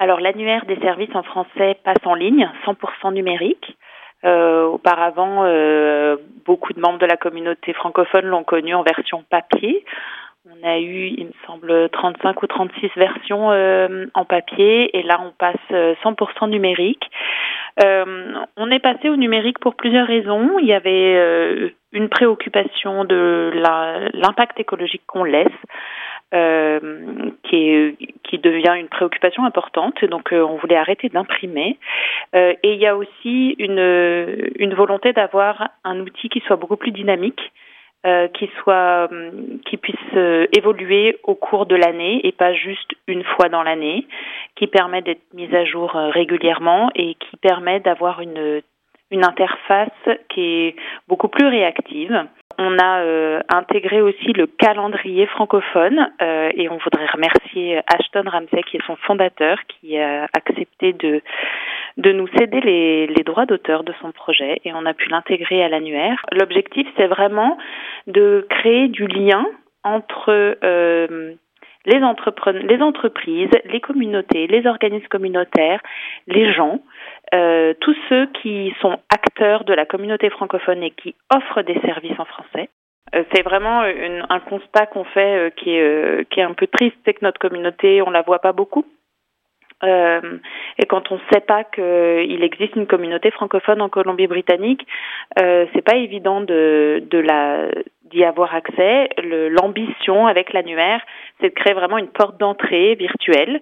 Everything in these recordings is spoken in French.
Alors l'annuaire des services en français passe en ligne, 100% numérique. Euh, auparavant, euh, beaucoup de membres de la communauté francophone l'ont connu en version papier. On a eu, il me semble, 35 ou 36 versions euh, en papier et là on passe 100% numérique. on est passé au numérique pour plusieurs raisons. Il y avait une préoccupation de l'impact écologique qu'on laisse. Euh, qui, qui devient une préoccupation importante. Donc, euh, on voulait arrêter d'imprimer. Euh, et il y a aussi une, une volonté d'avoir un outil qui soit beaucoup plus dynamique. qui soit qui puisse évoluer au cours de l'année et pas juste une fois dans l'année, qui permet d'être mis à jour régulièrement et qui permet d'avoir une une interface qui est beaucoup plus réactive. On a euh, intégré aussi le calendrier francophone euh, et on voudrait remercier Ashton Ramsey qui est son fondateur qui a accepté de de nous céder les, les droits d'auteur de son projet et on a pu l'intégrer à l'annuaire. L'objectif c'est vraiment de créer du lien entre euh, les, les entreprises, les communautés, les organismes communautaires, les gens, euh, tous ceux qui sont acteurs de la communauté francophone et qui offrent des services en français. Euh, c'est vraiment un constat qu'on fait euh, qui, est, qui est un peu triste, c'est que notre communauté, on la voit pas beaucoup. et quand on ne sait pas qu'il existe une communauté francophone en Colombie-Britannique, euh, c'est pas évident de, de la d'y avoir accès. L'ambition avec l'annuaire, c'est de créer vraiment une porte d'entrée virtuelle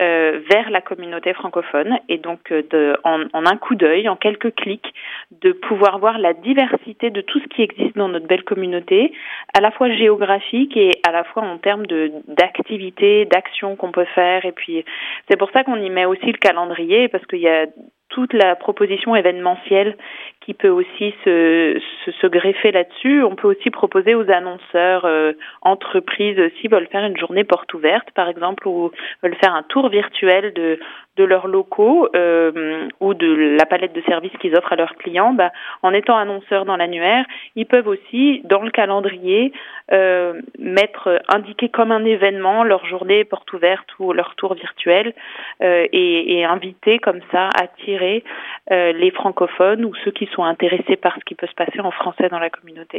euh, vers la communauté francophone et donc euh, de, en, en, un coup d'œil, en quelques clics, de pouvoir voir la diversité de tout ce qui existe dans notre belle communauté, à la fois géographique et à la fois en termes de d'activités, d'actions qu'on peut faire. Et puis c'est pour ça qu'on y met aussi le calendrier parce qu'il y a toute la proposition événementielle qui peut aussi se, se, greffer là-dessus. On peut aussi proposer aux annonceurs, euh, entreprises, s'ils veulent faire une journée porte ouverte, par exemple, ou veulent faire un tour virtuel de, de leurs locaux euh, ou de la palette de services qu'ils offrent à leurs clients, bah, en étant annonceurs dans l'annuaire, ils peuvent aussi, dans le calendrier, euh, mettre, indiquer comme un événement leur journée porte ouverte ou leur tour virtuel euh, et, et, inviter comme ça, attirer euh, les francophones ou ceux qui sont intéressés par ce qui peut se passer en français dans la communauté.